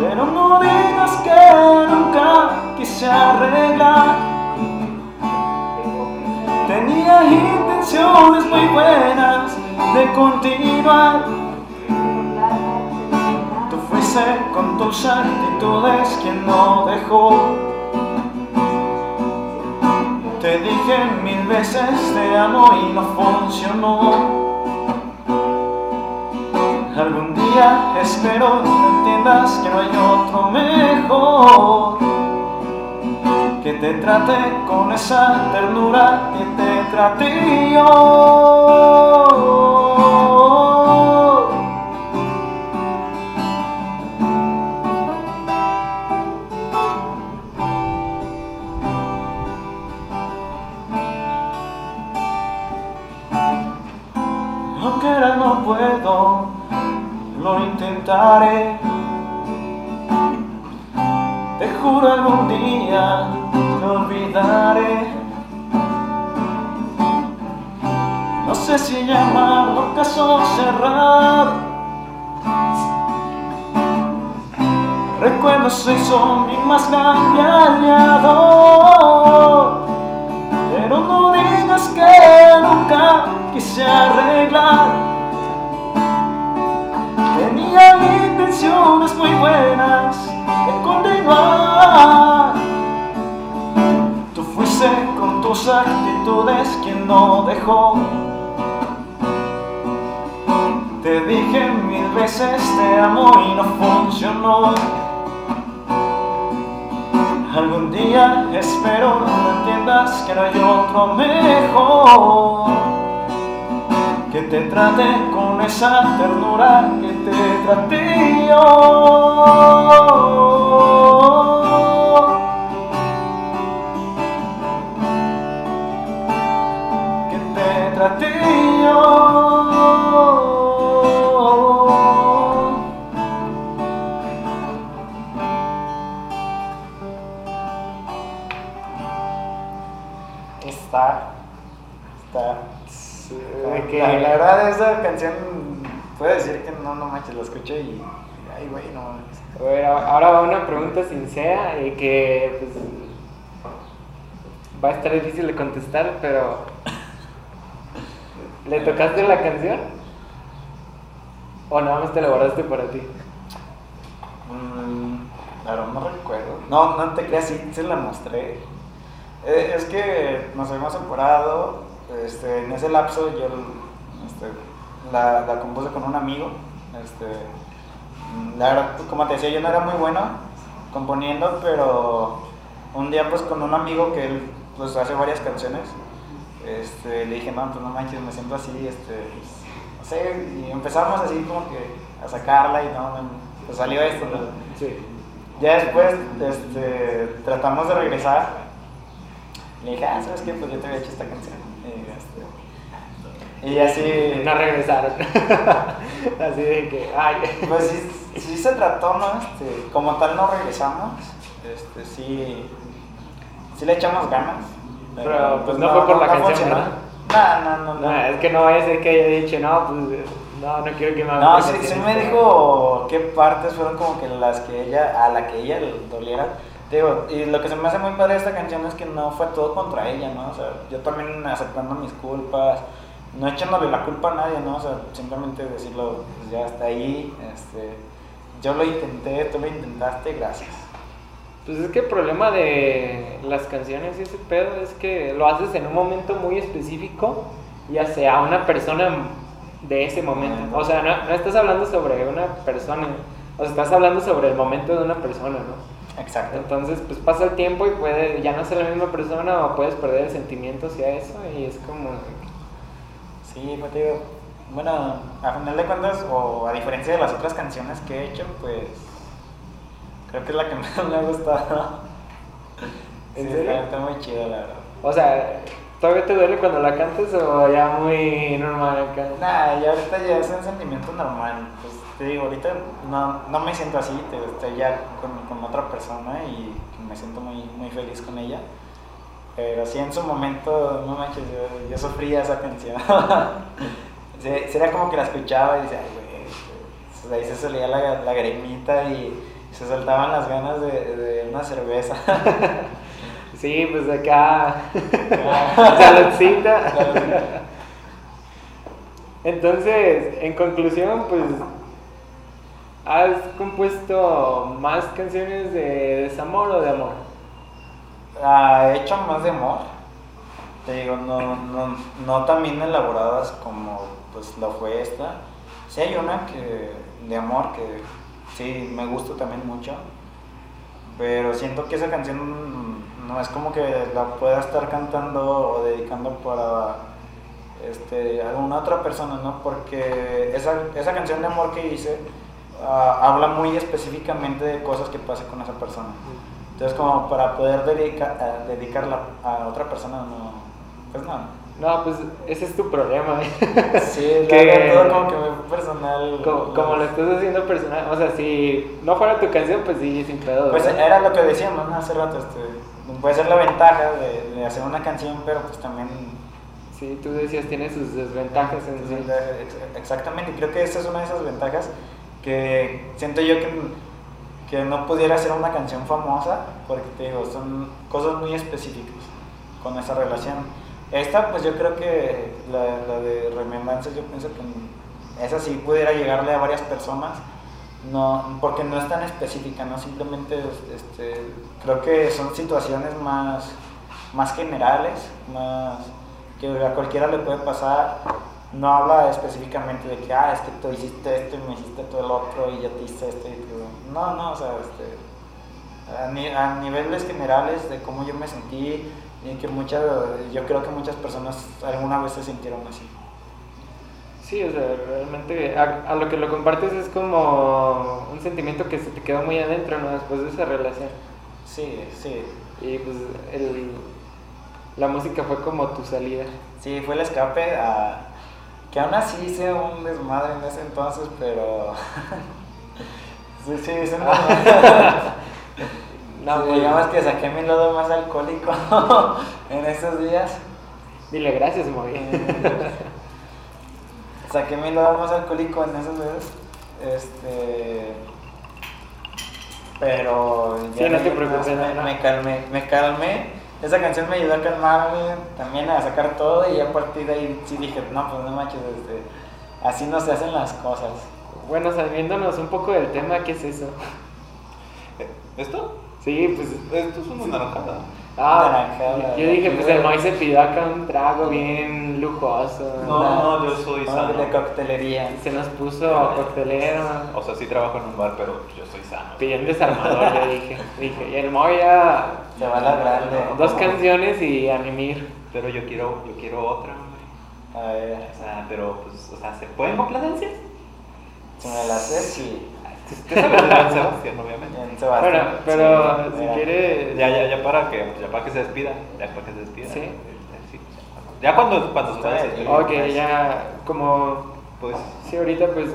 Pero no digas que nunca quise arreglar. Tenía intenciones muy buenas de continuar. Con tus actitudes quien no dejó. Te dije mil veces te amo y no funcionó. Algún día espero entiendas que no hay otro mejor que te trate con esa ternura que te traté yo. Te juro algún día te olvidaré. No sé si llamarlo caso cerrado. Recuerdo hizo mi más grande aliado. Pero no digas que nunca quise arreglar. Tenía intenciones muy buenas de continuar. Tú fuiste con tus actitudes quien no dejó. Te dije mil veces te amo y no funcionó. Algún día espero entiendas que no hay otro mejor que te trate con esa ternura que te traté yo. Que te traté yo. Está. Está. La, la verdad, esa canción, puedo decir que no, no manches, la escucho y. Ay, güey, no. A ver, ahora va una pregunta sincera y que pues, va a estar difícil de contestar, pero ¿le tocaste la canción? ¿O nada más te la guardaste para ti? Mm, Claro, no recuerdo. No, no te creas, sí, se la mostré. Eh, es que nos habíamos separado. Este, en ese lapso yo este, la, la compuse con un amigo. Este, la verdad, pues, como te decía, yo no era muy bueno componiendo, pero un día pues con un amigo que él pues hace varias canciones, este, le dije, no, pues no manches, me siento así, este, pues, no sé, y empezamos así como que a sacarla y no, pues salió esto, ¿no? Sí. Ya después este, tratamos de regresar. Le dije, ah, ¿sabes qué? Pues yo te había hecho esta canción. Y, este, y así. No regresaron. Así de que, ay. Pues sí, sí se trató, ¿no? Este, como tal no regresamos. Este, sí, sí le echamos ganas. Pero, pues, no fue por la canción, funcionó. ¿verdad? No, no, no. No, no. es que no vaya a ser que haya dicho, no, pues no, no quiero que me hagan No, sí, canción sí me esta". dijo qué partes fueron como que las que ella, a la que ella le doliera. Digo, y lo que se me hace muy padre de esta canción es que no fue todo contra ella, ¿no? O sea, yo también aceptando mis culpas, no echándole la culpa a nadie, ¿no? O sea, simplemente decirlo, pues ya está ahí, este, yo lo intenté, tú lo intentaste, gracias. Pues es que el problema de las canciones y ese pedo es que lo haces en un momento muy específico, ya sea una persona de ese momento. O sea, no, no estás hablando sobre una persona, o sea, estás hablando sobre el momento de una persona, ¿no? Exacto. Entonces, pues pasa el tiempo y puede ya no ser la misma persona o puedes perder el sentimiento hacia eso y es como... Sí, pues te digo, bueno, a final de cuentas, o a diferencia de las otras canciones que he hecho, pues creo que es la que más me ha gustado. ¿En Sí, serio? Está, está muy chido, la verdad. O sea, ¿todavía te duele cuando la cantas o ya muy normal acá? Nah, ya ahorita ya es un sentimiento normal. Pues te digo, ahorita no, no me siento así, te, estoy ya con, con otra persona y me siento muy, muy feliz con ella. Pero sí, en su momento, no manches, yo, yo sufría esa canción. Sería como que la escuchaba y decía, ay, güey, este, ahí se salía la, la gremita y se soltaban las ganas de, de una cerveza. Sí, pues acá... Saludcita. Entonces, en conclusión, pues... ¿Has compuesto más canciones de desamor o de amor? Ah, he hecho más de amor. Te digo, no, no, no tan elaboradas como pues lo fue esta. Sí hay una que, de amor, que sí, me gusta también mucho. Pero siento que esa canción no es como que la pueda estar cantando o dedicando para este, alguna otra persona, ¿no? Porque esa, esa canción de amor que hice ah, habla muy específicamente de cosas que pasen con esa persona. Entonces, como para poder dedica- a- dedicarla a otra persona, no, pues no. No, pues ese es tu problema. ¿eh? Sí, Que- todo como que muy personal. como, como lo estás haciendo personal. O sea, si no fuera tu canción, pues sí, sin pedo. Pues ¿verdad? era lo que decíamos ¿no? hace rato, este, puede ser la ventaja de, de hacer una canción, pero pues también... Sí, tú decías, tiene sus desventajas en sí. Ex- Exactamente, y creo que esa es una de esas ventajas que siento yo que, que no pudiera ser una canción famosa, porque te digo, son cosas muy específicas con esa relación. Esta, pues yo creo que la, la de Remembranzas, yo pienso que esa sí pudiera llegarle a varias personas, no, porque no es tan específica, no simplemente, este, creo que son situaciones más, más generales, más que a cualquiera le puede pasar, no habla específicamente de que, ah, es que tú hiciste esto y me hiciste todo el otro y yo te hice esto y no, no, o sea, este, a, ni- a niveles generales de cómo yo me sentí y que muchas, yo creo que muchas personas alguna vez se sintieron así. Sí, o sea, realmente a, a lo que lo compartes es como un sentimiento que se te quedó muy adentro, ¿no? Después de esa relación. Sí, sí, Y pues el, la música fue como tu salida. sí, fue el escape a... Que aún así hice un desmadre en ese entonces, pero... sí, sí, desmadre. No, Sí, pues, digamos que saqué mi lado más alcohólico en esos días. Dile gracias, Moy. Saqué mi lado más alcohólico en esos días. Este. Pero. Sí, no te preocupes, me, no, no. me calmé, me calmé. Esa canción me ayudó a calmarme, también a sacar todo. Y a partir de ahí sí dije, no, pues no manches, este, así no se hacen las cosas. Bueno, saliéndonos un poco del tema, ¿qué es eso? ¿Esto? Sí, pues. Esto es una naranjada. Ah, Naranjada. yo dije, pues el Moy se pidió acá un trago bien lujoso. No, yo soy No, sano. De coctelería. Se nos puso coctelero. O sea, sí trabajo en un bar, pero yo soy sano. Pidió un desarmador, yo dije. Dije, y el Moy ya. Se va a la grande. Dos canciones y a mimir. Pero yo quiero, yo quiero otra. A ver, O sea, pero pues, o sea, ¿se pueden complacencias? Si me la sé, sí. Usted sabe de San Sebastián, obviamente. En Sebastián. Bueno, pero Sí, si mira. quieres. Ya, ya, ya para que, ya para que se despida, ya para que se despida. Sí. Sí. Ya cuando, cuando se vaya Ok, ya, como. pues, Sí, ahorita pues.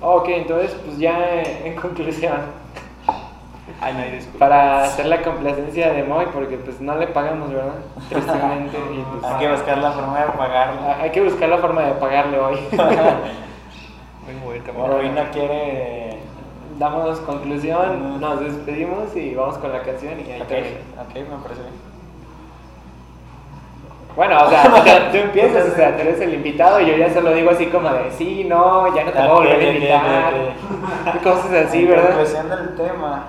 Ok, entonces, pues ya en conclusión, ay, no hay para hacer la complacencia de Moy, porque pues no le pagamos, ¿verdad? Tristemente, y pues, Hay que buscar la forma de pagarlo. a- hay que buscar la forma de pagarle hoy. Muy Bueno, no quiere. Damos conclusión, nos despedimos y vamos con la canción y ahí Ok, termina. ok, me parece bien. Bueno, o sea, o sea, tú empiezas, o sea, tú eres el invitado y yo ya se lo digo así como de, sí, no, ya no te voy a volver a invitar. cosas así, ¿verdad? conclusión del tema.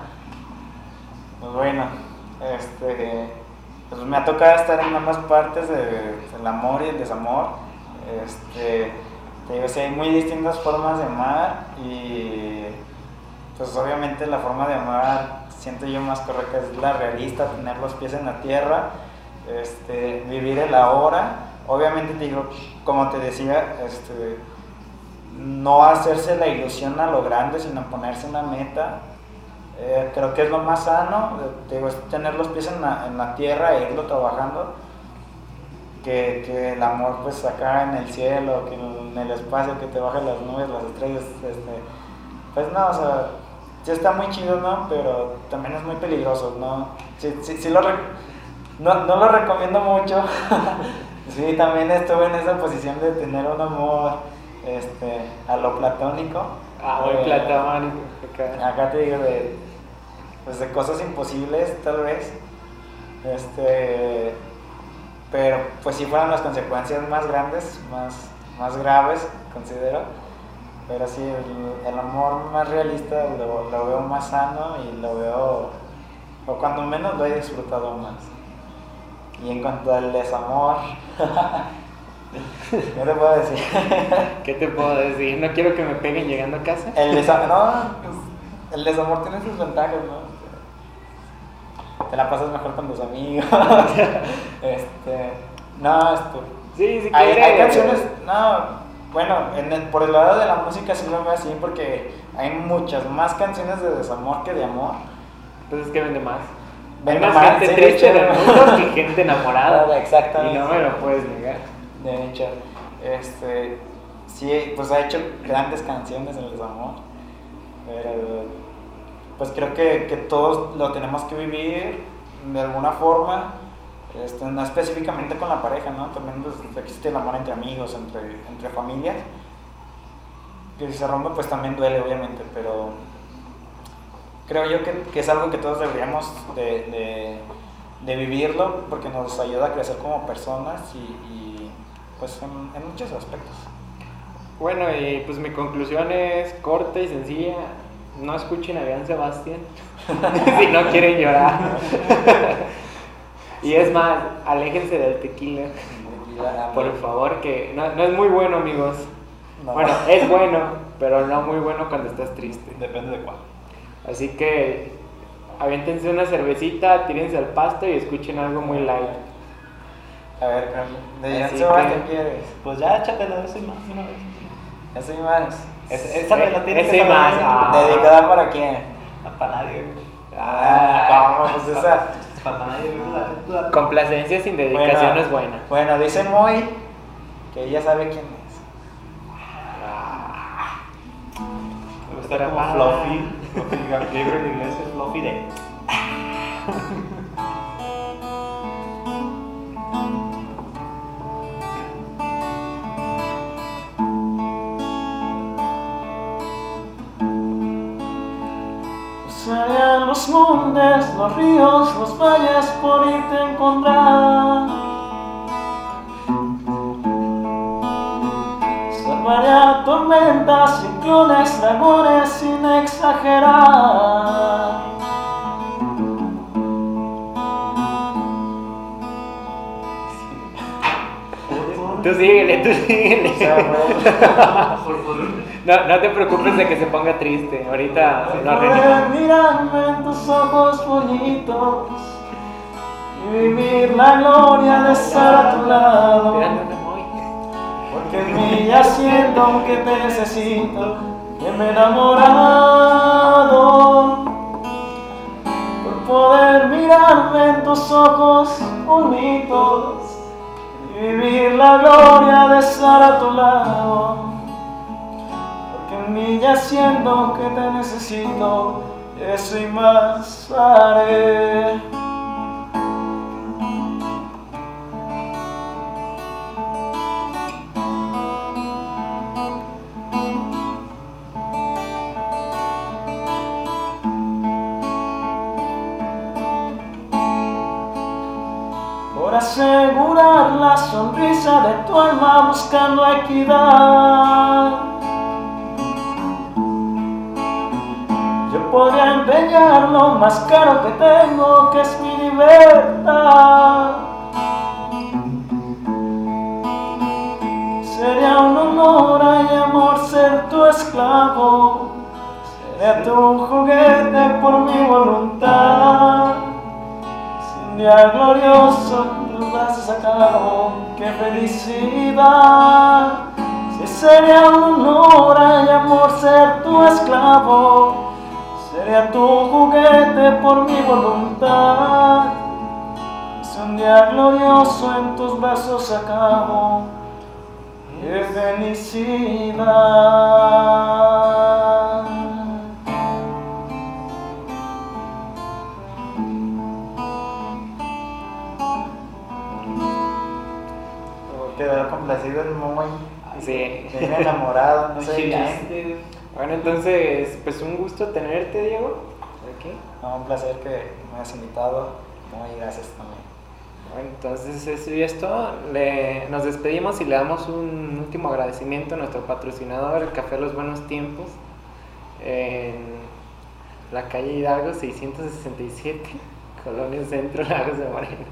Pues bueno, este. Pues me ha tocado estar en ambas partes de- del amor y el desamor. Este. Te digo, sí, hay muy distintas formas de amar y. Pues obviamente la forma de amar, siento yo más correcta, es la realista, tener los pies en la tierra, este, vivir el ahora. Obviamente te digo, como te decía, este, no hacerse la ilusión a lo grande, sino ponerse una meta. Eh, creo que es lo más sano, digo, es tener los pies en la, en la tierra e irlo trabajando, que, que el amor pues acá en el cielo, que en el espacio, que te bajen las nubes, las estrellas, este, pues no, o sea, sí está muy chido, ¿no? Pero también es muy peligroso, ¿no? Sí, sí, sí lo no, no lo recomiendo mucho. sí, también estuve en esa posición de tener un amor este, a lo platónico. Ah, muy Eh, platónico. acá. Acá te digo de, pues de cosas imposibles, tal vez. Este, pero pues sí fueron las consecuencias más grandes, más, más graves, considero. Pero sí, el, el amor más realista lo, lo veo más sano y lo veo, o cuando menos lo he disfrutado más. Y en cuanto al desamor, ¿Qué te puedo decir? ¿Qué te puedo decir? No quiero que me peguen llegando a casa. El desamor, no, pues, el desamor tiene sus ventajas, ¿no? Te la pasas mejor con tus amigos. este, no, esto. Sí, si Hay, hay canciones, no, bueno, en el- por el lado de la música sí lo veo así porque hay muchas más canciones de desamor que de amor. Pues es que vende más. Vende Hay más más, gente sí, triste de mundo que gente enamorada. Exactamente. Y no me lo puedes negar. De hecho, este, sí, pues ha hecho grandes canciones en el desamor, pero pues creo que, que todos lo tenemos que vivir de alguna forma, este, no específicamente con la pareja, ¿no? También pues, existe el amor entre amigos, entre, entre familias, que si se rompe pues también duele obviamente, pero creo yo que, es algo que todos deberíamos de, de- vivirlo porque nos ayuda a crecer como personas y, y, pues en, en muchos aspectos. Bueno, y pues mi conclusión es corta y sencilla. No escuchen a Bean Sebastián si no quieren llorar. y es más, aléjense del tequila, por favor, que no, no es muy bueno, amigos. No. Bueno, es bueno, pero no muy bueno cuando estás triste. Depende de cuál. Así que aviéntense una cervecita, tírense al pasto y escuchen algo muy light. A ver, Carlos, ¿de Sebastián quieres? Pues ya, échatela ese más una vez. Más. Es- esa me la tiene que más, ah. ¿Dedicada para quién? Para nadie. Ah, ¿cómo? Pues esa. Para nadie, Complacencia sin dedicación Bueno, es buena. Bueno, dice Moy que ella sabe quién es. Me gusta como Fluffy. Fluffy, Gabriel Iglesias, Fluffy de. Los montes, los ríos, los valles por irte a encontrar. Salvaría tormentas, ciclones, dragones sin exagerar. Tú síguele, tú síguele. No, no te preocupes de que se ponga triste. Ahorita lo Poder arreglamos. mirarme en tus ojos bonitos y vivir la gloria de estar a tu lado. Porque en mí ya siento que te necesito, que me he enamorado. Por poder mirarme en tus ojos bonitos y vivir la gloria de estar a tu lado. Ya siento que te necesito, eso y más haré. por asegurar la sonrisa de tu alma buscando equidad. Podría empeñar lo más caro que tengo, que es mi libertad. Sería un honor y amor ser tu esclavo. Sería tu juguete por mi voluntad. Un día glorioso, tus brazos acabo, qué felicidad. Si sería un honor y amor ser tu esclavo, sería tu juguete por mi voluntad. Si un día glorioso en tus brazos acabo, qué felicidad. Quedó complacido el Moy. Sí. Bien enamorado, no sé Sí, bien. Bueno, entonces, pues un gusto tenerte, Diego. Aquí. No, un placer que me hayas invitado. Muy gracias también. Bueno, entonces eso y esto. Le, nos despedimos y le damos un último agradecimiento a nuestro patrocinador, el Café Los Buenos Tiempos, en la calle Hidalgo 667, Colonia Centro, Lagos de Moreno.